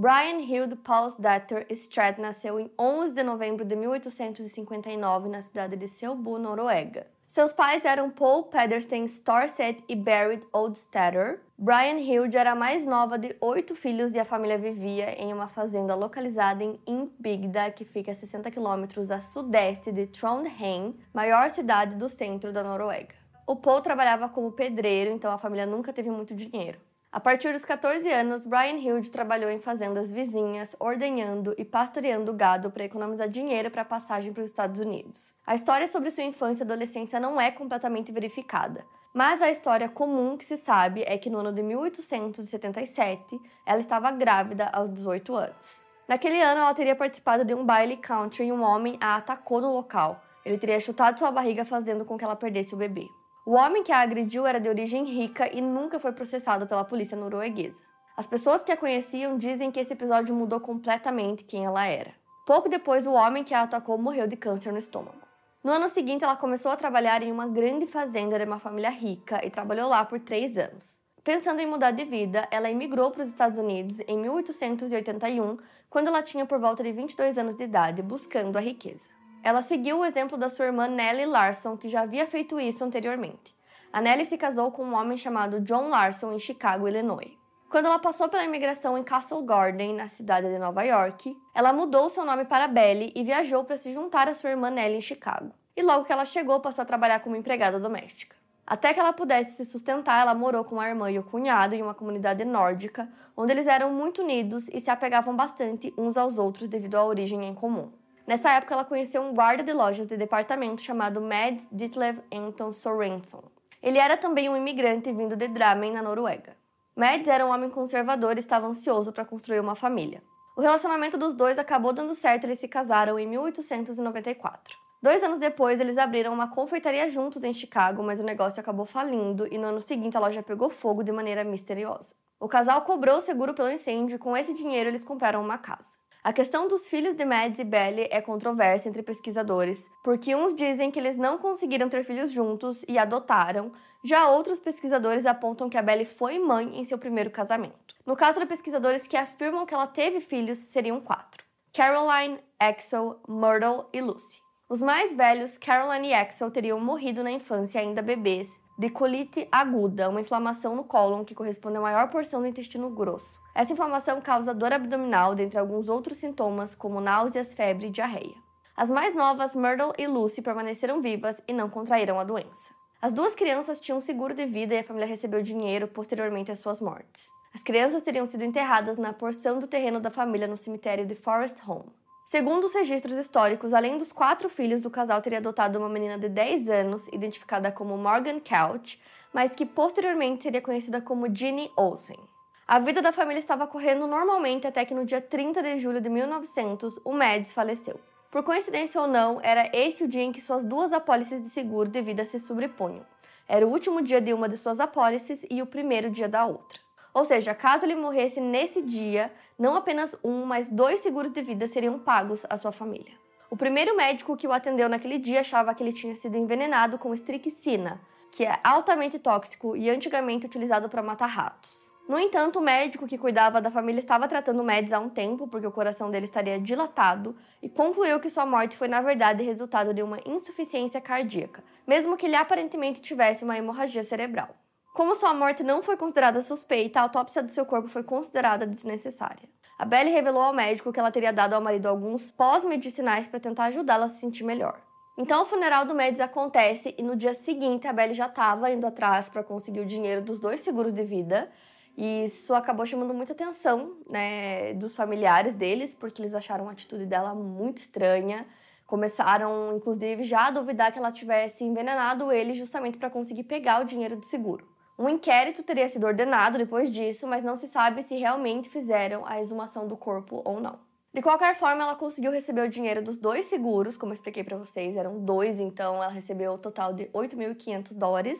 Brian Hilde Paulsdatter Stratt nasceu em 11 de novembro de 1859 na cidade de Selbu, Noruega. Seus pais eram Paul Pedersen Storset e Berit Oldstatter. Brian Hilde era a mais nova de oito filhos e a família vivia em uma fazenda localizada em Innbygda, que fica a 60 quilômetros a sudeste de Trondheim, maior cidade do centro da Noruega. O Paul trabalhava como pedreiro, então a família nunca teve muito dinheiro. A partir dos 14 anos, Brian Hilde trabalhou em fazendas vizinhas, ordenhando e pastoreando gado para economizar dinheiro para a passagem para os Estados Unidos. A história sobre sua infância e adolescência não é completamente verificada, mas a história comum que se sabe é que no ano de 1877 ela estava grávida aos 18 anos. Naquele ano, ela teria participado de um baile country e um homem a atacou no local. Ele teria chutado sua barriga, fazendo com que ela perdesse o bebê. O homem que a agrediu era de origem rica e nunca foi processado pela polícia norueguesa. As pessoas que a conheciam dizem que esse episódio mudou completamente quem ela era. Pouco depois, o homem que a atacou morreu de câncer no estômago. No ano seguinte, ela começou a trabalhar em uma grande fazenda de uma família rica e trabalhou lá por três anos. Pensando em mudar de vida, ela emigrou para os Estados Unidos em 1881, quando ela tinha por volta de 22 anos de idade, buscando a riqueza. Ela seguiu o exemplo da sua irmã Nellie Larson, que já havia feito isso anteriormente. A Nellie se casou com um homem chamado John Larson em Chicago, Illinois. Quando ela passou pela imigração em Castle Garden, na cidade de Nova York, ela mudou seu nome para Belly e viajou para se juntar à sua irmã Nellie em Chicago. E logo que ela chegou, passou a trabalhar como empregada doméstica. Até que ela pudesse se sustentar, ela morou com a irmã e o cunhado em uma comunidade nórdica, onde eles eram muito unidos e se apegavam bastante uns aos outros devido à origem em comum. Nessa época, ela conheceu um guarda de lojas de departamento chamado Mads Ditlev Anton Sorenson. Ele era também um imigrante vindo de Drammen, na Noruega. Mads era um homem conservador e estava ansioso para construir uma família. O relacionamento dos dois acabou dando certo e eles se casaram em 1894. Dois anos depois, eles abriram uma confeitaria juntos em Chicago, mas o negócio acabou falindo e no ano seguinte a loja pegou fogo de maneira misteriosa. O casal cobrou o seguro pelo incêndio e com esse dinheiro eles compraram uma casa. A questão dos filhos de Mads e Belly é controversa entre pesquisadores, porque uns dizem que eles não conseguiram ter filhos juntos e adotaram, já outros pesquisadores apontam que a Belly foi mãe em seu primeiro casamento. No caso de pesquisadores que afirmam que ela teve filhos, seriam quatro: Caroline, Axel, Myrtle e Lucy. Os mais velhos, Caroline e Axel, teriam morrido na infância ainda bebês de colite aguda, uma inflamação no cólon que corresponde à maior porção do intestino grosso. Essa inflamação causa dor abdominal, dentre alguns outros sintomas, como náuseas, febre e diarreia. As mais novas, Myrtle e Lucy, permaneceram vivas e não contraíram a doença. As duas crianças tinham seguro de vida e a família recebeu dinheiro posteriormente às suas mortes. As crianças teriam sido enterradas na porção do terreno da família no cemitério de Forest Home. Segundo os registros históricos, além dos quatro filhos, o casal teria adotado uma menina de 10 anos, identificada como Morgan Couch, mas que posteriormente seria conhecida como Ginny Olsen. A vida da família estava correndo normalmente até que no dia 30 de julho de 1900 o Mads faleceu. Por coincidência ou não, era esse o dia em que suas duas apólices de seguro de vida se sobrepunham. Era o último dia de uma de suas apólices e o primeiro dia da outra. Ou seja, caso ele morresse nesse dia, não apenas um, mas dois seguros de vida seriam pagos à sua família. O primeiro médico que o atendeu naquele dia achava que ele tinha sido envenenado com estricnina, que é altamente tóxico e antigamente utilizado para matar ratos. No entanto, o médico que cuidava da família estava tratando Mads há um tempo, porque o coração dele estaria dilatado, e concluiu que sua morte foi, na verdade, resultado de uma insuficiência cardíaca, mesmo que ele aparentemente tivesse uma hemorragia cerebral. Como sua morte não foi considerada suspeita, a autópsia do seu corpo foi considerada desnecessária. A Belle revelou ao médico que ela teria dado ao marido alguns pós-medicinais para tentar ajudá-la a se sentir melhor. Então o funeral do Mads acontece e no dia seguinte a Belle já estava indo atrás para conseguir o dinheiro dos dois seguros de vida e isso acabou chamando muita atenção né, dos familiares deles, porque eles acharam a atitude dela muito estranha. Começaram, inclusive, já a duvidar que ela tivesse envenenado ele justamente para conseguir pegar o dinheiro do seguro. Um inquérito teria sido ordenado depois disso, mas não se sabe se realmente fizeram a exumação do corpo ou não. De qualquer forma, ela conseguiu receber o dinheiro dos dois seguros, como eu expliquei para vocês, eram dois, então ela recebeu o total de 8.500 dólares,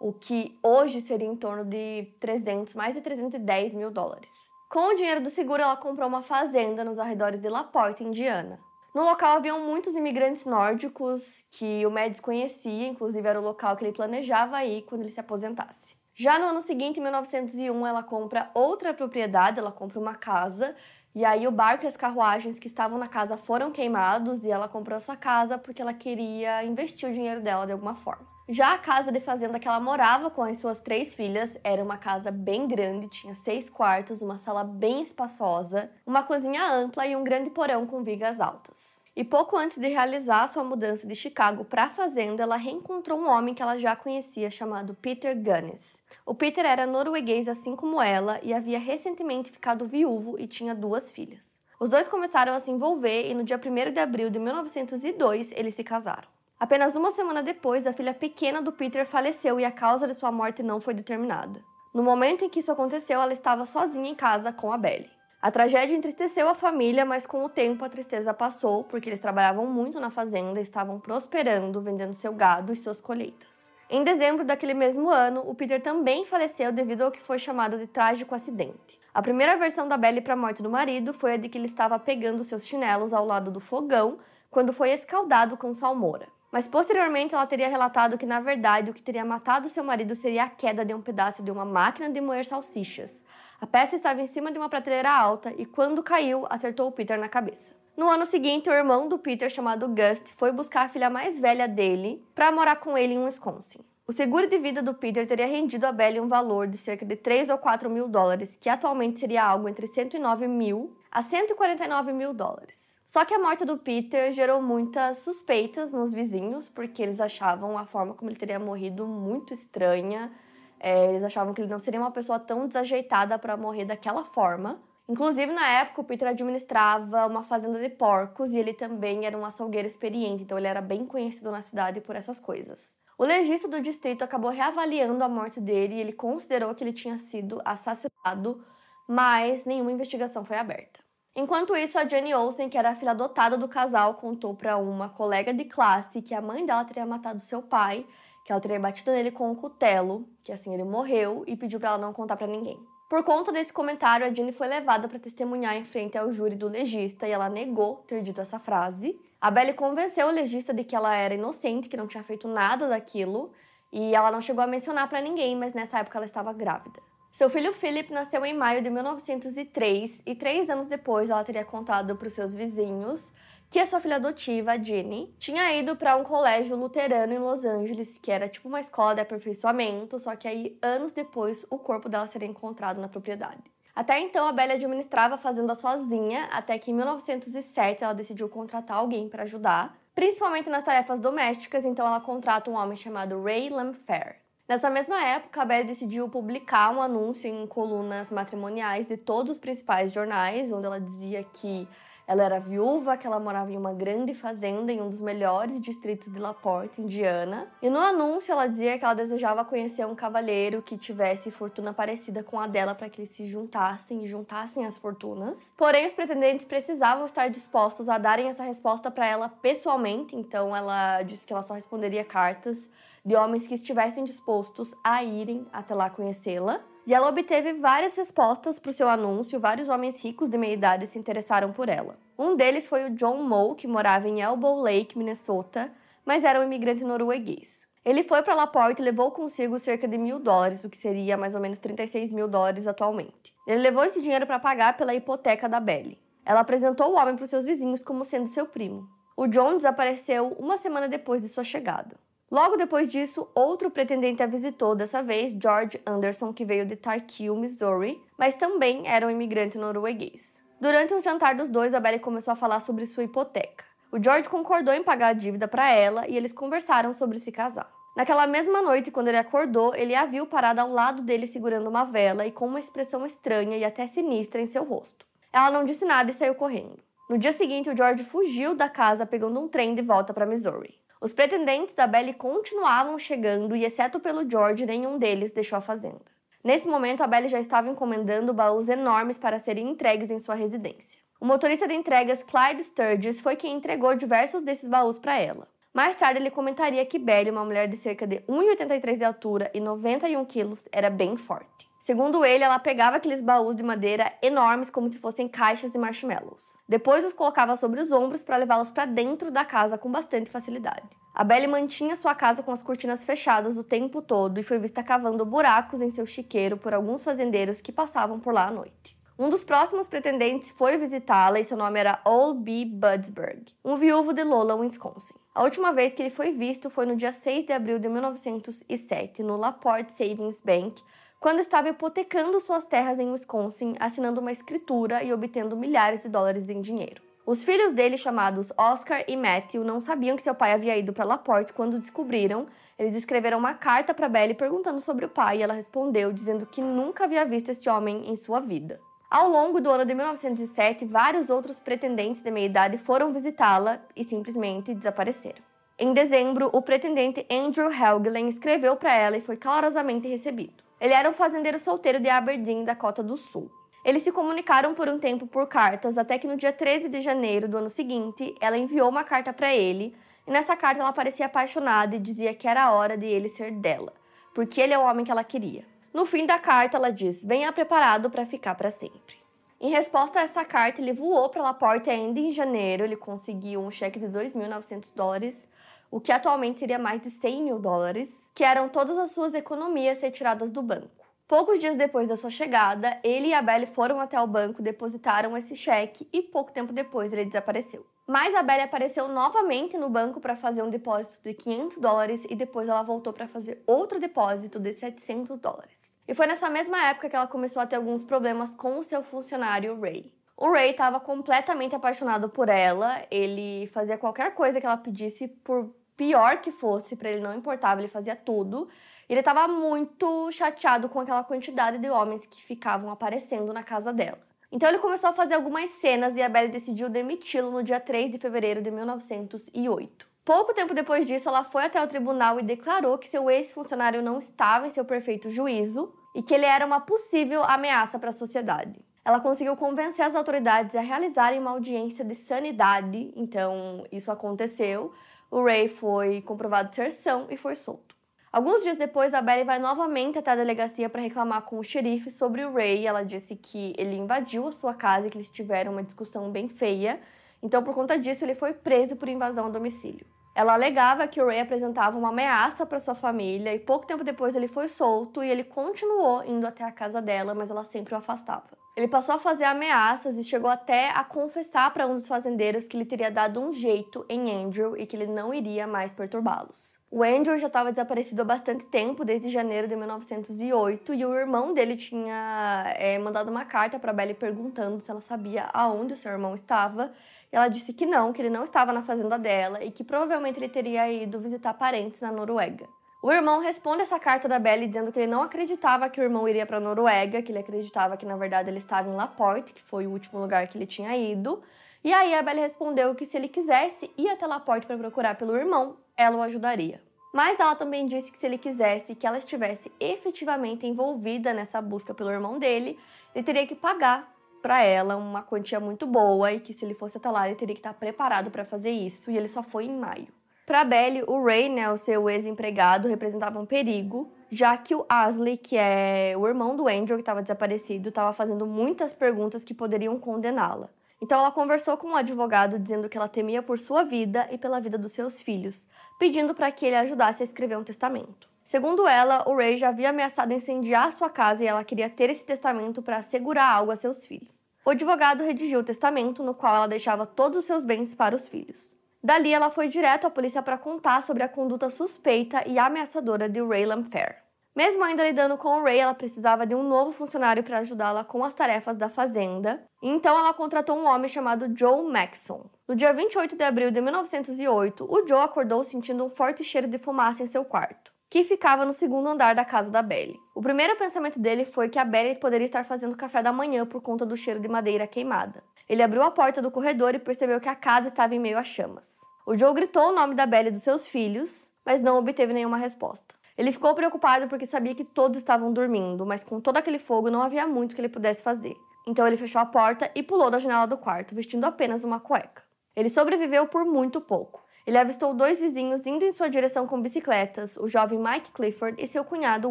o que hoje seria em torno de 300, mais de 310 mil dólares. Com o dinheiro do seguro, ela comprou uma fazenda nos arredores de Laporte, Indiana. No local haviam muitos imigrantes nórdicos que o Mads conhecia, inclusive era o local que ele planejava ir quando ele se aposentasse. Já no ano seguinte, em 1901, ela compra outra propriedade, ela compra uma casa, e aí o barco e as carruagens que estavam na casa foram queimados e ela comprou essa casa porque ela queria investir o dinheiro dela de alguma forma. Já a casa de fazenda que ela morava com as suas três filhas era uma casa bem grande, tinha seis quartos, uma sala bem espaçosa, uma cozinha ampla e um grande porão com vigas altas. E pouco antes de realizar sua mudança de Chicago para a fazenda, ela reencontrou um homem que ela já conhecia chamado Peter Gunness. O Peter era norueguês assim como ela e havia recentemente ficado viúvo e tinha duas filhas. Os dois começaram a se envolver e no dia 1 de abril de 1902 eles se casaram. Apenas uma semana depois, a filha pequena do Peter faleceu e a causa de sua morte não foi determinada. No momento em que isso aconteceu, ela estava sozinha em casa com a Belly. A tragédia entristeceu a família, mas com o tempo a tristeza passou, porque eles trabalhavam muito na fazenda e estavam prosperando, vendendo seu gado e suas colheitas. Em dezembro daquele mesmo ano, o Peter também faleceu devido ao que foi chamado de trágico acidente. A primeira versão da Belly para a morte do marido foi a de que ele estava pegando seus chinelos ao lado do fogão quando foi escaldado com salmoura. Mas posteriormente ela teria relatado que, na verdade, o que teria matado seu marido seria a queda de um pedaço de uma máquina de moer salsichas. A peça estava em cima de uma prateleira alta e, quando caiu, acertou o Peter na cabeça. No ano seguinte, o irmão do Peter, chamado Gust, foi buscar a filha mais velha dele para morar com ele em Wisconsin. O seguro de vida do Peter teria rendido a Belly um valor de cerca de 3 ou 4 mil dólares, que atualmente seria algo entre 109 mil a 149 mil dólares. Só que a morte do Peter gerou muitas suspeitas nos vizinhos, porque eles achavam a forma como ele teria morrido muito estranha. É, eles achavam que ele não seria uma pessoa tão desajeitada para morrer daquela forma. Inclusive, na época, o Peter administrava uma fazenda de porcos e ele também era um açougueiro experiente, então ele era bem conhecido na cidade por essas coisas. O legista do distrito acabou reavaliando a morte dele e ele considerou que ele tinha sido assassinado, mas nenhuma investigação foi aberta. Enquanto isso, a Jenny Olsen, que era a filha adotada do casal, contou para uma colega de classe que a mãe dela teria matado seu pai, que ela teria batido nele com um cutelo, que assim ele morreu e pediu para ela não contar para ninguém. Por conta desse comentário, a Jenny foi levada para testemunhar em frente ao júri do legista e ela negou ter dito essa frase. A Belly convenceu o legista de que ela era inocente, que não tinha feito nada daquilo, e ela não chegou a mencionar para ninguém, mas nessa época ela estava grávida. Seu filho Philip nasceu em maio de 1903 e três anos depois ela teria contado para os seus vizinhos que a sua filha adotiva, Jenny, tinha ido para um colégio luterano em Los Angeles, que era tipo uma escola de aperfeiçoamento, só que aí anos depois o corpo dela seria encontrado na propriedade. Até então, a Belle administrava a fazenda sozinha, até que em 1907 ela decidiu contratar alguém para ajudar, principalmente nas tarefas domésticas, então ela contrata um homem chamado Ray Lamfair. Nessa mesma época, a Belle decidiu publicar um anúncio em colunas matrimoniais de todos os principais jornais, onde ela dizia que ela era viúva, que ela morava em uma grande fazenda em um dos melhores distritos de Laporte, Indiana. E no anúncio ela dizia que ela desejava conhecer um cavalheiro que tivesse fortuna parecida com a dela para que eles se juntassem e juntassem as fortunas. Porém, os pretendentes precisavam estar dispostos a darem essa resposta para ela pessoalmente, então ela disse que ela só responderia cartas de homens que estivessem dispostos a irem até lá conhecê-la. E ela obteve várias respostas para o seu anúncio, vários homens ricos de meia idade se interessaram por ela. Um deles foi o John Moe, que morava em Elbow Lake, Minnesota, mas era um imigrante norueguês. Ele foi para Laporte e levou consigo cerca de mil dólares, o que seria mais ou menos 36 mil dólares atualmente. Ele levou esse dinheiro para pagar pela hipoteca da Belly. Ela apresentou o homem para os seus vizinhos como sendo seu primo. O John desapareceu uma semana depois de sua chegada. Logo depois disso, outro pretendente a visitou, dessa vez George Anderson, que veio de Tarkil, Missouri, mas também era um imigrante norueguês. Durante um jantar dos dois, a Belly começou a falar sobre sua hipoteca. O George concordou em pagar a dívida para ela e eles conversaram sobre se casar. Naquela mesma noite, quando ele acordou, ele a viu parada ao lado dele segurando uma vela e com uma expressão estranha e até sinistra em seu rosto. Ela não disse nada e saiu correndo. No dia seguinte, o George fugiu da casa pegando um trem de volta para Missouri. Os pretendentes da Belly continuavam chegando e, exceto pelo George, nenhum deles deixou a fazenda. Nesse momento, a Belly já estava encomendando baús enormes para serem entregues em sua residência. O motorista de entregas Clyde Sturgis foi quem entregou diversos desses baús para ela. Mais tarde, ele comentaria que Belly, uma mulher de cerca de 1,83 de altura e 91 quilos, era bem forte. Segundo ele, ela pegava aqueles baús de madeira enormes como se fossem caixas de marshmallows. Depois os colocava sobre os ombros para levá-los para dentro da casa com bastante facilidade. A Belly mantinha sua casa com as cortinas fechadas o tempo todo e foi vista cavando buracos em seu chiqueiro por alguns fazendeiros que passavam por lá à noite. Um dos próximos pretendentes foi visitá-la e seu nome era Old B. Budsberg, um viúvo de Lola, Wisconsin. A última vez que ele foi visto foi no dia 6 de abril de 1907, no Laporte Savings Bank, quando estava hipotecando suas terras em Wisconsin, assinando uma escritura e obtendo milhares de dólares em dinheiro. Os filhos dele, chamados Oscar e Matthew, não sabiam que seu pai havia ido para Laporte quando descobriram. Eles escreveram uma carta para Belly perguntando sobre o pai e ela respondeu dizendo que nunca havia visto este homem em sua vida. Ao longo do ano de 1907, vários outros pretendentes de meia-idade foram visitá-la e simplesmente desapareceram. Em dezembro, o pretendente Andrew Helgelen escreveu para ela e foi calorosamente recebido. Ele era um fazendeiro solteiro de Aberdeen, Dakota do Sul. Eles se comunicaram por um tempo por cartas, até que no dia 13 de janeiro do ano seguinte, ela enviou uma carta para ele, e nessa carta ela parecia apaixonada e dizia que era a hora de ele ser dela, porque ele é o homem que ela queria. No fim da carta, ela diz: Venha preparado para ficar para sempre. Em resposta a essa carta, ele voou para Laporte ainda em janeiro. Ele conseguiu um cheque de 2.900 dólares, o que atualmente seria mais de 100 mil dólares, que eram todas as suas economias retiradas do banco. Poucos dias depois da sua chegada, ele e a Belle foram até o banco, depositaram esse cheque e pouco tempo depois ele desapareceu. Mas a Belle apareceu novamente no banco para fazer um depósito de 500 dólares e depois ela voltou para fazer outro depósito de 700 dólares. E foi nessa mesma época que ela começou a ter alguns problemas com o seu funcionário Ray. O Ray estava completamente apaixonado por ela, ele fazia qualquer coisa que ela pedisse, por pior que fosse, para ele não importava, ele fazia tudo. Ele estava muito chateado com aquela quantidade de homens que ficavam aparecendo na casa dela. Então ele começou a fazer algumas cenas e a Belle decidiu demiti-lo no dia 3 de fevereiro de 1908. Pouco tempo depois disso, ela foi até o tribunal e declarou que seu ex-funcionário não estava em seu perfeito juízo e que ele era uma possível ameaça para a sociedade. Ela conseguiu convencer as autoridades a realizarem uma audiência de sanidade, então isso aconteceu, o Ray foi comprovado ser são e foi solto. Alguns dias depois, a Belly vai novamente até a delegacia para reclamar com o xerife sobre o Ray. Ela disse que ele invadiu a sua casa e que eles tiveram uma discussão bem feia. Então, por conta disso, ele foi preso por invasão ao domicílio. Ela alegava que o Ray apresentava uma ameaça para sua família e pouco tempo depois ele foi solto e ele continuou indo até a casa dela, mas ela sempre o afastava. Ele passou a fazer ameaças e chegou até a confessar para um dos fazendeiros que ele teria dado um jeito em Andrew e que ele não iria mais perturbá-los. O Andrew já estava desaparecido há bastante tempo, desde janeiro de 1908, e o irmão dele tinha é, mandado uma carta para Belly perguntando se ela sabia aonde o seu irmão estava. E ela disse que não, que ele não estava na fazenda dela e que provavelmente ele teria ido visitar parentes na Noruega. O irmão responde essa carta da Belle dizendo que ele não acreditava que o irmão iria para a Noruega, que ele acreditava que na verdade ele estava em Laporte, que foi o último lugar que ele tinha ido. E aí a Belle respondeu que se ele quisesse ir até Laporte para procurar pelo irmão, ela o ajudaria. Mas ela também disse que se ele quisesse que ela estivesse efetivamente envolvida nessa busca pelo irmão dele, ele teria que pagar para ela uma quantia muito boa e que se ele fosse até lá ele teria que estar preparado para fazer isso, e ele só foi em maio. Para Belly, o Ray, né, o seu ex-empregado, representava um perigo, já que o Asley, que é o irmão do Andrew que estava desaparecido, estava fazendo muitas perguntas que poderiam condená-la. Então ela conversou com o um advogado dizendo que ela temia por sua vida e pela vida dos seus filhos, pedindo para que ele ajudasse a escrever um testamento. Segundo ela, o Ray já havia ameaçado incendiar sua casa e ela queria ter esse testamento para assegurar algo a seus filhos. O advogado redigiu o testamento no qual ela deixava todos os seus bens para os filhos. Dali, ela foi direto à polícia para contar sobre a conduta suspeita e ameaçadora de Raylan Fair. Mesmo ainda lidando com o Ray, ela precisava de um novo funcionário para ajudá-la com as tarefas da fazenda, então ela contratou um homem chamado Joe Maxson. No dia 28 de abril de 1908, o Joe acordou sentindo um forte cheiro de fumaça em seu quarto, que ficava no segundo andar da casa da Belly. O primeiro pensamento dele foi que a Belly poderia estar fazendo café da manhã por conta do cheiro de madeira queimada. Ele abriu a porta do corredor e percebeu que a casa estava em meio a chamas. O Joe gritou o nome da Belle e dos seus filhos, mas não obteve nenhuma resposta. Ele ficou preocupado porque sabia que todos estavam dormindo, mas com todo aquele fogo não havia muito que ele pudesse fazer. Então ele fechou a porta e pulou da janela do quarto, vestindo apenas uma cueca. Ele sobreviveu por muito pouco. Ele avistou dois vizinhos indo em sua direção com bicicletas, o jovem Mike Clifford e seu cunhado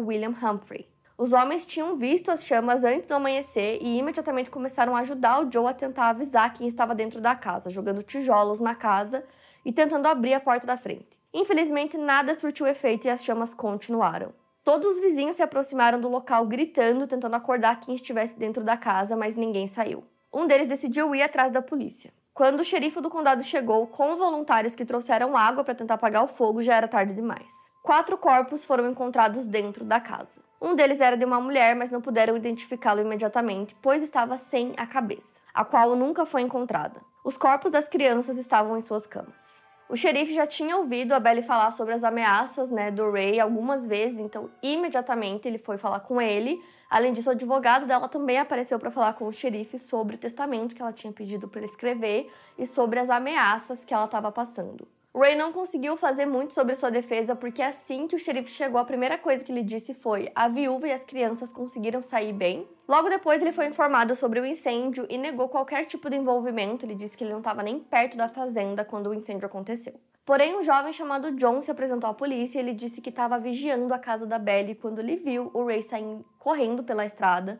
William Humphrey. Os homens tinham visto as chamas antes do amanhecer e imediatamente começaram a ajudar o Joe a tentar avisar quem estava dentro da casa, jogando tijolos na casa e tentando abrir a porta da frente. Infelizmente, nada surtiu efeito e as chamas continuaram. Todos os vizinhos se aproximaram do local gritando, tentando acordar quem estivesse dentro da casa, mas ninguém saiu. Um deles decidiu ir atrás da polícia. Quando o xerife do condado chegou com voluntários que trouxeram água para tentar apagar o fogo, já era tarde demais. Quatro corpos foram encontrados dentro da casa. Um deles era de uma mulher, mas não puderam identificá-lo imediatamente, pois estava sem a cabeça, a qual nunca foi encontrada. Os corpos das crianças estavam em suas camas. O xerife já tinha ouvido a Belly falar sobre as ameaças né, do Ray algumas vezes, então imediatamente ele foi falar com ele. Além disso, o advogado dela também apareceu para falar com o xerife sobre o testamento que ela tinha pedido para ele escrever e sobre as ameaças que ela estava passando. Ray não conseguiu fazer muito sobre sua defesa porque assim que o xerife chegou, a primeira coisa que ele disse foi: a viúva e as crianças conseguiram sair bem. Logo depois, ele foi informado sobre o incêndio e negou qualquer tipo de envolvimento. Ele disse que ele não estava nem perto da fazenda quando o incêndio aconteceu. Porém, um jovem chamado John se apresentou à polícia e ele disse que estava vigiando a casa da Belly quando ele viu o Ray saindo correndo pela estrada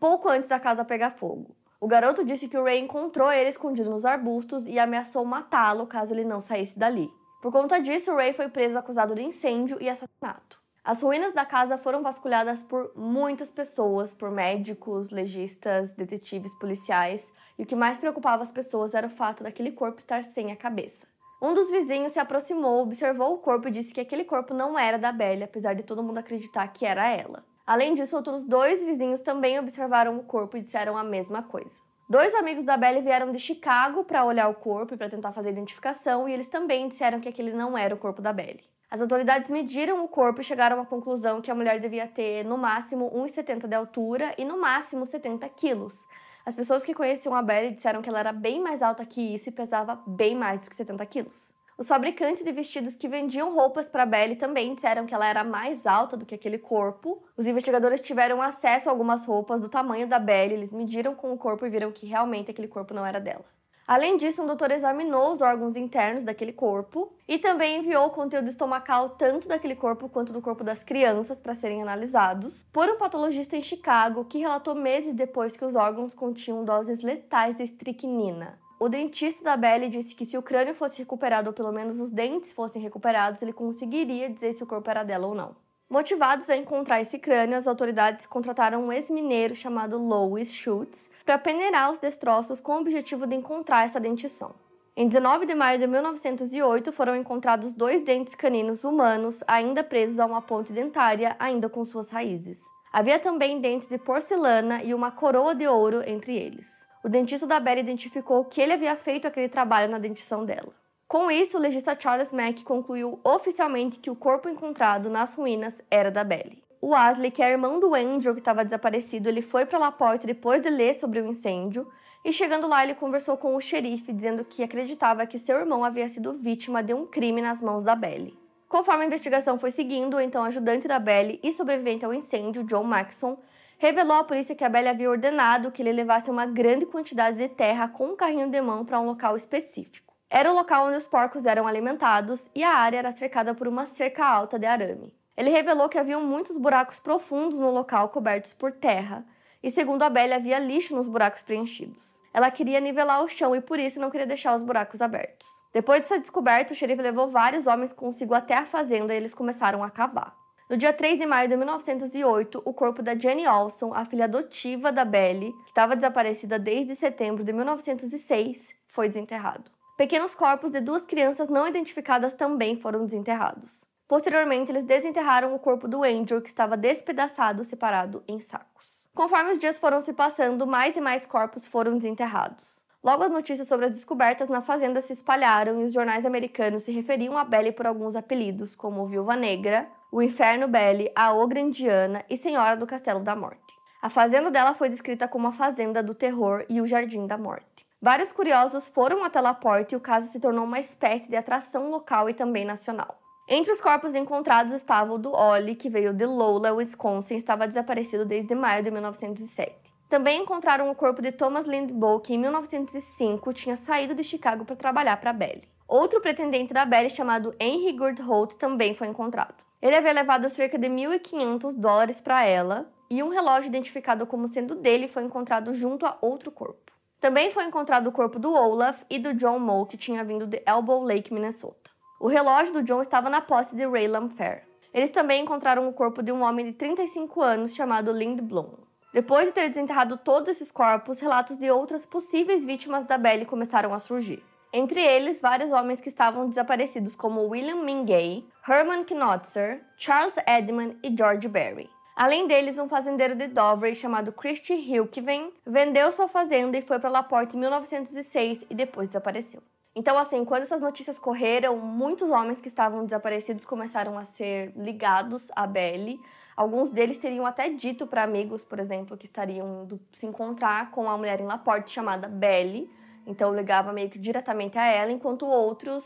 pouco antes da casa pegar fogo. O garoto disse que o Ray encontrou ele escondido nos arbustos e ameaçou matá-lo caso ele não saísse dali. Por conta disso, o Ray foi preso acusado de incêndio e assassinato. As ruínas da casa foram vasculhadas por muitas pessoas, por médicos, legistas, detetives, policiais, e o que mais preocupava as pessoas era o fato daquele corpo estar sem a cabeça. Um dos vizinhos se aproximou, observou o corpo e disse que aquele corpo não era da Belle, apesar de todo mundo acreditar que era ela. Além disso, outros dois vizinhos também observaram o corpo e disseram a mesma coisa. Dois amigos da Belle vieram de Chicago para olhar o corpo e para tentar fazer a identificação, e eles também disseram que aquele não era o corpo da Belle. As autoridades mediram o corpo e chegaram à conclusão que a mulher devia ter no máximo 1,70 de altura e no máximo 70 quilos. As pessoas que conheciam a Belle disseram que ela era bem mais alta que isso e pesava bem mais do que 70 quilos. Os fabricantes de vestidos que vendiam roupas para Belle também disseram que ela era mais alta do que aquele corpo. Os investigadores tiveram acesso a algumas roupas do tamanho da Belle, eles mediram com o corpo e viram que realmente aquele corpo não era dela. Além disso, um doutor examinou os órgãos internos daquele corpo e também enviou o conteúdo estomacal tanto daquele corpo quanto do corpo das crianças para serem analisados por um patologista em Chicago que relatou meses depois que os órgãos continham doses letais de estricnina. O dentista da Belle disse que se o crânio fosse recuperado ou pelo menos os dentes fossem recuperados, ele conseguiria dizer se o corpo era dela ou não. Motivados a encontrar esse crânio, as autoridades contrataram um ex-mineiro chamado Louis Schultz para peneirar os destroços com o objetivo de encontrar essa dentição. Em 19 de maio de 1908, foram encontrados dois dentes caninos humanos ainda presos a uma ponte dentária, ainda com suas raízes. Havia também dentes de porcelana e uma coroa de ouro entre eles o dentista da Betty identificou que ele havia feito aquele trabalho na dentição dela. Com isso, o legista Charles Mack concluiu oficialmente que o corpo encontrado nas ruínas era da Belly. O Asley, que é irmão do Andrew que estava desaparecido, ele foi para Laporte depois de ler sobre o incêndio e chegando lá ele conversou com o xerife dizendo que acreditava que seu irmão havia sido vítima de um crime nas mãos da Belly. Conforme a investigação foi seguindo, então ajudante da Belly e sobrevivente ao incêndio, John Maxson, revelou à polícia que a Belly havia ordenado que ele levasse uma grande quantidade de terra com um carrinho de mão para um local específico. Era o local onde os porcos eram alimentados e a área era cercada por uma cerca alta de arame. Ele revelou que haviam muitos buracos profundos no local cobertos por terra, e segundo a Belly havia lixo nos buracos preenchidos. Ela queria nivelar o chão e por isso não queria deixar os buracos abertos. Depois dessa descoberta, o xerife levou vários homens consigo até a fazenda e eles começaram a cavar. No dia 3 de maio de 1908, o corpo da Jenny Olson, a filha adotiva da Belly, que estava desaparecida desde setembro de 1906, foi desenterrado. Pequenos corpos de duas crianças não identificadas também foram desenterrados. Posteriormente, eles desenterraram o corpo do Andrew, que estava despedaçado, separado em sacos. Conforme os dias foram se passando, mais e mais corpos foram desenterrados. Logo, as notícias sobre as descobertas na fazenda se espalharam e os jornais americanos se referiam a Belly por alguns apelidos, como Viúva Negra, o Inferno Belly, a Ogra Indiana e Senhora do Castelo da Morte. A fazenda dela foi descrita como a Fazenda do Terror e o Jardim da Morte. Vários curiosos foram até Laporte e o caso se tornou uma espécie de atração local e também nacional. Entre os corpos encontrados estava o do Ollie, que veio de Lola, Wisconsin, e estava desaparecido desde maio de 1907. Também encontraram o corpo de Thomas Lindbow, que em 1905 tinha saído de Chicago para trabalhar para Belly. Outro pretendente da Belly, chamado Henry Holt, também foi encontrado. Ele havia levado cerca de 1.500 dólares para ela e um relógio identificado como sendo dele foi encontrado junto a outro corpo. Também foi encontrado o corpo do Olaf e do John Moe, que tinha vindo de Elbow Lake, Minnesota. O relógio do John estava na posse de Raylan Fair. Eles também encontraram o corpo de um homem de 35 anos chamado Lind Bloom. Depois de ter desenterrado todos esses corpos, relatos de outras possíveis vítimas da Belly começaram a surgir. Entre eles, vários homens que estavam desaparecidos, como William Mingay, Herman Knotzer, Charles Edman e George Berry. Além deles, um fazendeiro de Dover chamado Christy Hilkven vendeu sua fazenda e foi para Laporte em 1906 e depois desapareceu. Então, assim, quando essas notícias correram, muitos homens que estavam desaparecidos começaram a ser ligados à Belle. Alguns deles teriam até dito para amigos, por exemplo, que estariam indo se encontrar com uma mulher em Laporte chamada Belle. Então, ligava meio que diretamente a ela, enquanto outros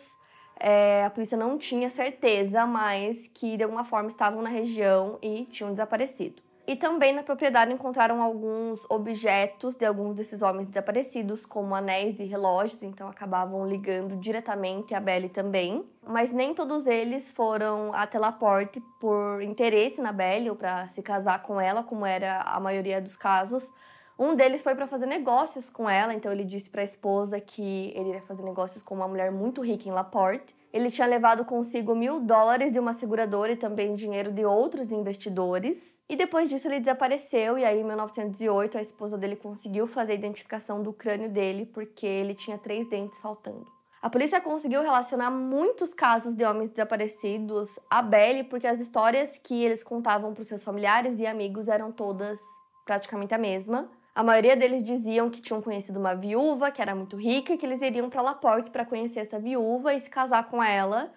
é, a polícia não tinha certeza, mas que de alguma forma estavam na região e tinham desaparecido. E também na propriedade encontraram alguns objetos de alguns desses homens desaparecidos, como anéis e relógios, então acabavam ligando diretamente a Belly também. Mas nem todos eles foram até Laporte por interesse na Belly ou para se casar com ela, como era a maioria dos casos. Um deles foi para fazer negócios com ela, então ele disse para a esposa que ele iria fazer negócios com uma mulher muito rica em Laporte. Ele tinha levado consigo mil dólares de uma seguradora e também dinheiro de outros investidores. E depois disso ele desapareceu e aí em 1908 a esposa dele conseguiu fazer a identificação do crânio dele porque ele tinha três dentes faltando. A polícia conseguiu relacionar muitos casos de homens desaparecidos a Belly porque as histórias que eles contavam para os seus familiares e amigos eram todas praticamente a mesma. A maioria deles diziam que tinham conhecido uma viúva que era muito rica e que eles iriam para Laporte para conhecer essa viúva e se casar com ela.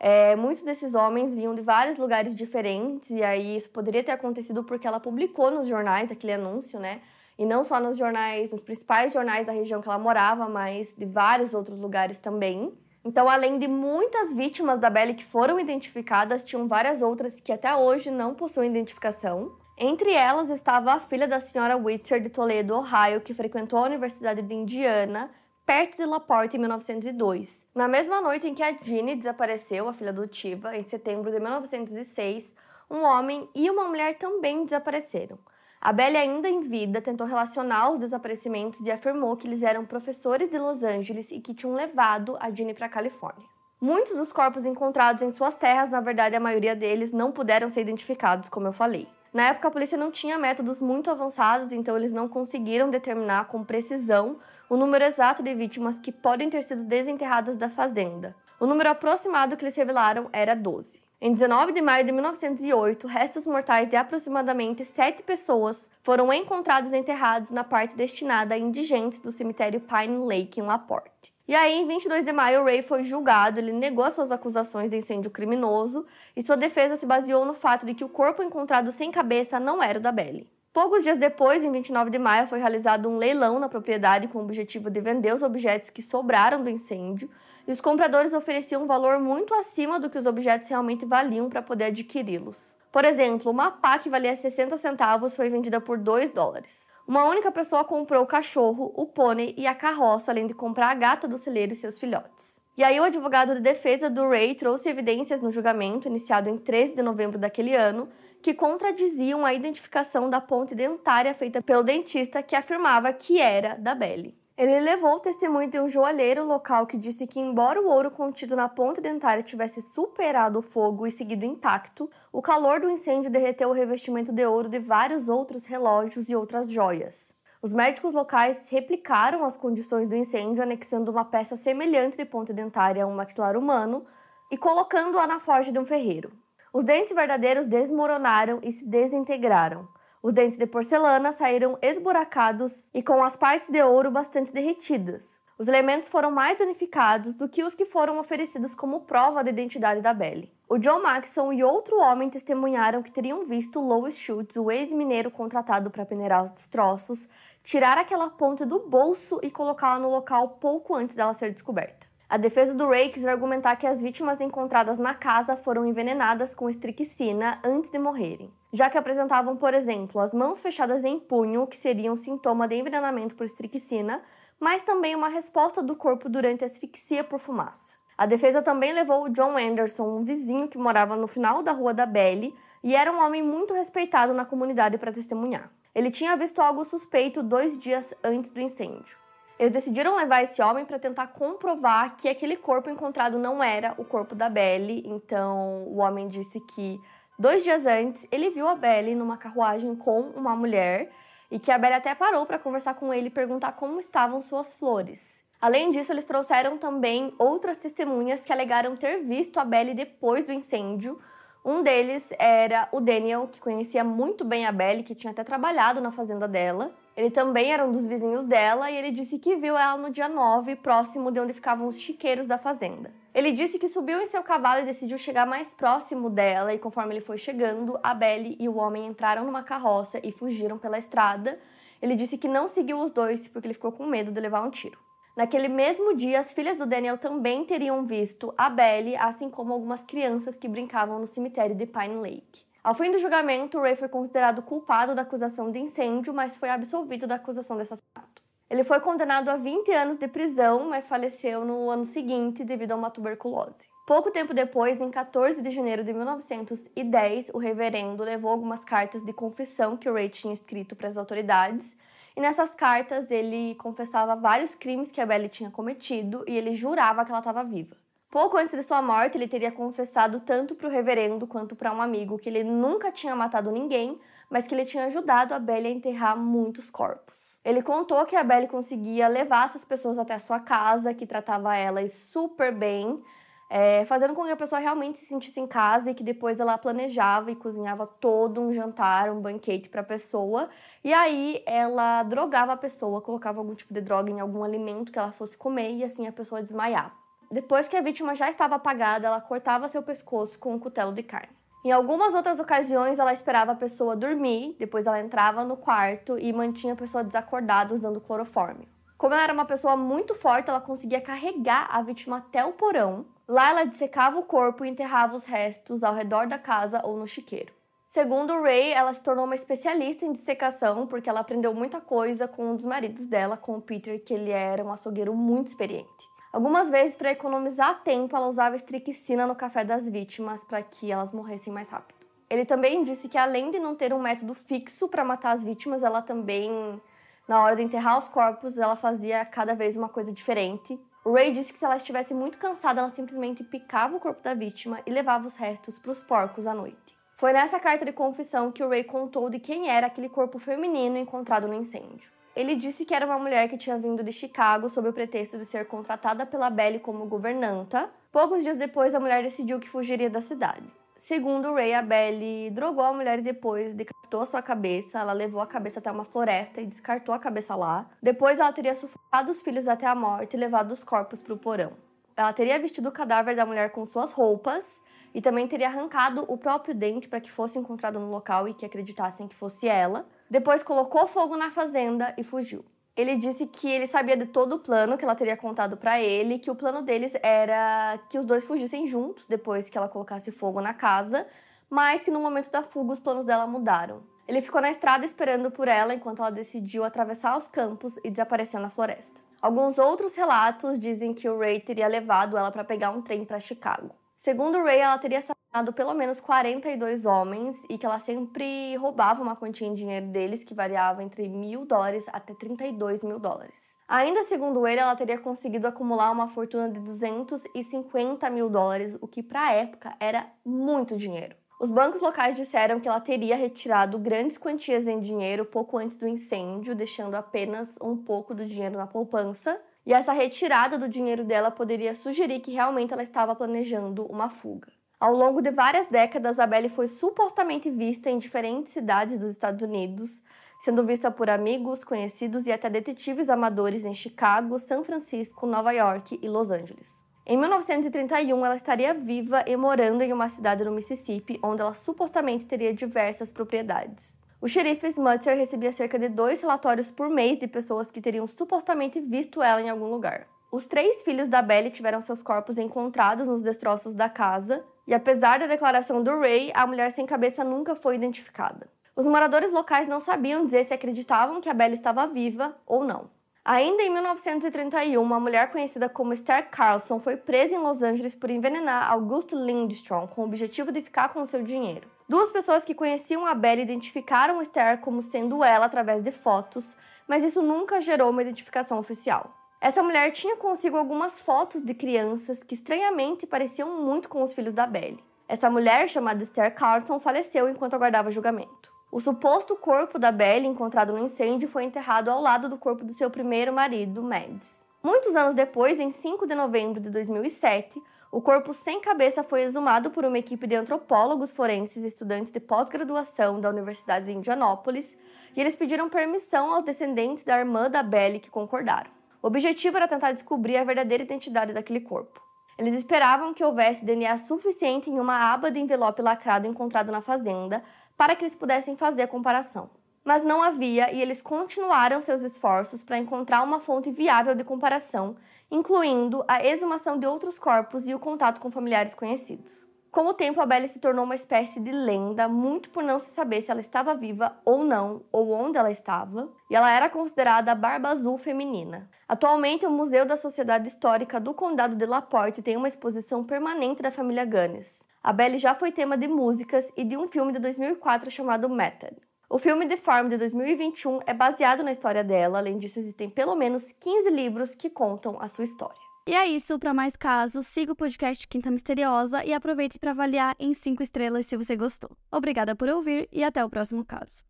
É, muitos desses homens vinham de vários lugares diferentes e aí isso poderia ter acontecido porque ela publicou nos jornais aquele anúncio, né? E não só nos jornais, nos principais jornais da região que ela morava, mas de vários outros lugares também. Então, além de muitas vítimas da Belle que foram identificadas, tinham várias outras que até hoje não possuem identificação. Entre elas estava a filha da senhora Whitser de Toledo, Ohio, que frequentou a Universidade de Indiana, perto de LaPorte em 1902. Na mesma noite em que a Jeanne desapareceu, a filha adotiva, em setembro de 1906, um homem e uma mulher também desapareceram. A Belle, ainda em vida, tentou relacionar os desaparecimentos e afirmou que eles eram professores de Los Angeles e que tinham levado a Jeanne para a Califórnia. Muitos dos corpos encontrados em suas terras, na verdade, a maioria deles não puderam ser identificados, como eu falei. Na época, a polícia não tinha métodos muito avançados, então eles não conseguiram determinar com precisão o número exato de vítimas que podem ter sido desenterradas da fazenda. O número aproximado que eles revelaram era 12. Em 19 de maio de 1908, restos mortais de aproximadamente sete pessoas foram encontrados enterrados na parte destinada a indigentes do cemitério Pine Lake, em LaPorte. E aí, em 22 de maio, Ray foi julgado, ele negou suas acusações de incêndio criminoso e sua defesa se baseou no fato de que o corpo encontrado sem cabeça não era o da Belly. Poucos dias depois, em 29 de maio, foi realizado um leilão na propriedade com o objetivo de vender os objetos que sobraram do incêndio, e os compradores ofereciam um valor muito acima do que os objetos realmente valiam para poder adquiri-los. Por exemplo, uma pá que valia 60 centavos foi vendida por 2 dólares. Uma única pessoa comprou o cachorro, o pônei e a carroça, além de comprar a gata do celeiro e seus filhotes. E aí, o advogado de defesa do Ray trouxe evidências no julgamento, iniciado em 13 de novembro daquele ano, que contradiziam a identificação da ponte dentária feita pelo dentista que afirmava que era da Belly. Ele levou o testemunho de um joalheiro local que disse que, embora o ouro contido na ponte dentária tivesse superado o fogo e seguido intacto, o calor do incêndio derreteu o revestimento de ouro de vários outros relógios e outras joias. Os médicos locais replicaram as condições do incêndio, anexando uma peça semelhante de ponte dentária a um maxilar humano e colocando-a na forja de um ferreiro. Os dentes verdadeiros desmoronaram e se desintegraram. Os dentes de porcelana saíram esburacados e com as partes de ouro bastante derretidas. Os elementos foram mais danificados do que os que foram oferecidos como prova da identidade da Belle. O John Maxson e outro homem testemunharam que teriam visto Lois Schultz, o ex-mineiro contratado para peneirar os destroços, tirar aquela ponta do bolso e colocá-la no local pouco antes dela ser descoberta. A defesa do Ray quis argumentar que as vítimas encontradas na casa foram envenenadas com estricicina antes de morrerem, já que apresentavam, por exemplo, as mãos fechadas em punho, que seria um sintoma de envenenamento por estricicina, mas também uma resposta do corpo durante asfixia por fumaça. A defesa também levou o John Anderson, um vizinho que morava no final da rua da Belle e era um homem muito respeitado na comunidade para testemunhar. Ele tinha visto algo suspeito dois dias antes do incêndio. Eles decidiram levar esse homem para tentar comprovar que aquele corpo encontrado não era o corpo da Belle. Então, o homem disse que dois dias antes ele viu a Belle numa carruagem com uma mulher e que a Belle até parou para conversar com ele e perguntar como estavam suas flores. Além disso, eles trouxeram também outras testemunhas que alegaram ter visto a Belle depois do incêndio. Um deles era o Daniel, que conhecia muito bem a Belle, que tinha até trabalhado na fazenda dela. Ele também era um dos vizinhos dela e ele disse que viu ela no dia 9, próximo de onde ficavam os chiqueiros da fazenda. Ele disse que subiu em seu cavalo e decidiu chegar mais próximo dela, e conforme ele foi chegando, a Belle e o homem entraram numa carroça e fugiram pela estrada. Ele disse que não seguiu os dois porque ele ficou com medo de levar um tiro. Naquele mesmo dia, as filhas do Daniel também teriam visto a Belle, assim como algumas crianças que brincavam no cemitério de Pine Lake. Ao fim do julgamento, Ray foi considerado culpado da acusação de incêndio, mas foi absolvido da acusação de assassinato. Ele foi condenado a 20 anos de prisão, mas faleceu no ano seguinte devido a uma tuberculose. Pouco tempo depois, em 14 de janeiro de 1910, o reverendo levou algumas cartas de confissão que Ray tinha escrito para as autoridades, e nessas cartas ele confessava vários crimes que a Belle tinha cometido e ele jurava que ela estava viva. Pouco antes de sua morte, ele teria confessado tanto para o reverendo quanto para um amigo que ele nunca tinha matado ninguém, mas que ele tinha ajudado a Belle a enterrar muitos corpos. Ele contou que a Belle conseguia levar essas pessoas até a sua casa, que tratava elas super bem, é, fazendo com que a pessoa realmente se sentisse em casa e que depois ela planejava e cozinhava todo um jantar, um banquete para a pessoa. E aí ela drogava a pessoa, colocava algum tipo de droga em algum alimento que ela fosse comer e assim a pessoa desmaiava. Depois que a vítima já estava apagada, ela cortava seu pescoço com um cutelo de carne. Em algumas outras ocasiões, ela esperava a pessoa dormir, depois ela entrava no quarto e mantinha a pessoa desacordada usando clorofórmio. Como ela era uma pessoa muito forte, ela conseguia carregar a vítima até o porão, Lá ela dissecava o corpo e enterrava os restos ao redor da casa ou no chiqueiro. Segundo Ray, ela se tornou uma especialista em dissecação porque ela aprendeu muita coisa com um dos maridos dela, com o Peter, que ele era um açougueiro muito experiente. Algumas vezes, para economizar tempo, ela usava estricicina no café das vítimas para que elas morressem mais rápido. Ele também disse que, além de não ter um método fixo para matar as vítimas, ela também, na hora de enterrar os corpos, ela fazia cada vez uma coisa diferente o Ray disse que se ela estivesse muito cansada, ela simplesmente picava o corpo da vítima e levava os restos para os porcos à noite. Foi nessa carta de confissão que o Ray contou de quem era aquele corpo feminino encontrado no incêndio. Ele disse que era uma mulher que tinha vindo de Chicago sob o pretexto de ser contratada pela Belle como governanta. Poucos dias depois, a mulher decidiu que fugiria da cidade. Segundo Ray, a Belle drogou a mulher e depois decapitou a sua cabeça. Ela levou a cabeça até uma floresta e descartou a cabeça lá. Depois, ela teria sufocado os filhos até a morte e levado os corpos para o porão. Ela teria vestido o cadáver da mulher com suas roupas e também teria arrancado o próprio dente para que fosse encontrado no local e que acreditassem que fosse ela. Depois, colocou fogo na fazenda e fugiu ele disse que ele sabia de todo o plano que ela teria contado para ele, que o plano deles era que os dois fugissem juntos depois que ela colocasse fogo na casa, mas que no momento da fuga os planos dela mudaram. Ele ficou na estrada esperando por ela enquanto ela decidiu atravessar os campos e desaparecer na floresta. Alguns outros relatos dizem que o Ray teria levado ela para pegar um trem para Chicago. Segundo Ray, ela teria assassinado pelo menos 42 homens e que ela sempre roubava uma quantia em dinheiro deles que variava entre mil dólares até 32 mil dólares. Ainda segundo ele, ela teria conseguido acumular uma fortuna de 250 mil dólares, o que para a época era muito dinheiro. Os bancos locais disseram que ela teria retirado grandes quantias em dinheiro pouco antes do incêndio, deixando apenas um pouco do dinheiro na poupança. E essa retirada do dinheiro dela poderia sugerir que realmente ela estava planejando uma fuga. Ao longo de várias décadas, a Belle foi supostamente vista em diferentes cidades dos Estados Unidos, sendo vista por amigos, conhecidos e até detetives amadores em Chicago, São Francisco, Nova York e Los Angeles. Em 1931, ela estaria viva e morando em uma cidade no Mississippi, onde ela supostamente teria diversas propriedades. O xerife Smutzer recebia cerca de dois relatórios por mês de pessoas que teriam supostamente visto ela em algum lugar. Os três filhos da Belle tiveram seus corpos encontrados nos destroços da casa, e apesar da declaração do Ray, a mulher sem cabeça nunca foi identificada. Os moradores locais não sabiam dizer se acreditavam que a Belle estava viva ou não. Ainda em 1931, uma mulher conhecida como Esther Carlson foi presa em Los Angeles por envenenar Auguste Lindstrom com o objetivo de ficar com seu dinheiro. Duas pessoas que conheciam a Belle identificaram Esther como sendo ela através de fotos, mas isso nunca gerou uma identificação oficial. Essa mulher tinha consigo algumas fotos de crianças que estranhamente pareciam muito com os filhos da Belle. Essa mulher, chamada Esther Carlson, faleceu enquanto aguardava julgamento. O suposto corpo da Belle, encontrado no incêndio, foi enterrado ao lado do corpo do seu primeiro marido, Mads. Muitos anos depois, em 5 de novembro de 2007, o corpo sem cabeça foi exumado por uma equipe de antropólogos forenses e estudantes de pós-graduação da Universidade de Indianópolis, e eles pediram permissão aos descendentes da irmã da Belle que concordaram. O objetivo era tentar descobrir a verdadeira identidade daquele corpo. Eles esperavam que houvesse DNA suficiente em uma aba de envelope lacrado encontrado na fazenda para que eles pudessem fazer a comparação. Mas não havia e eles continuaram seus esforços para encontrar uma fonte viável de comparação, incluindo a exumação de outros corpos e o contato com familiares conhecidos. Com o tempo, a Belle se tornou uma espécie de lenda, muito por não se saber se ela estava viva ou não, ou onde ela estava, e ela era considerada a barba azul feminina. Atualmente, o Museu da Sociedade Histórica do Condado de Laporte tem uma exposição permanente da família Gunness. A Belle já foi tema de músicas e de um filme de 2004 chamado Method. O filme The Farm de 2021 é baseado na história dela, além disso, existem pelo menos 15 livros que contam a sua história. E é isso, para mais casos, siga o podcast Quinta Misteriosa e aproveite para avaliar em 5 estrelas se você gostou. Obrigada por ouvir e até o próximo caso.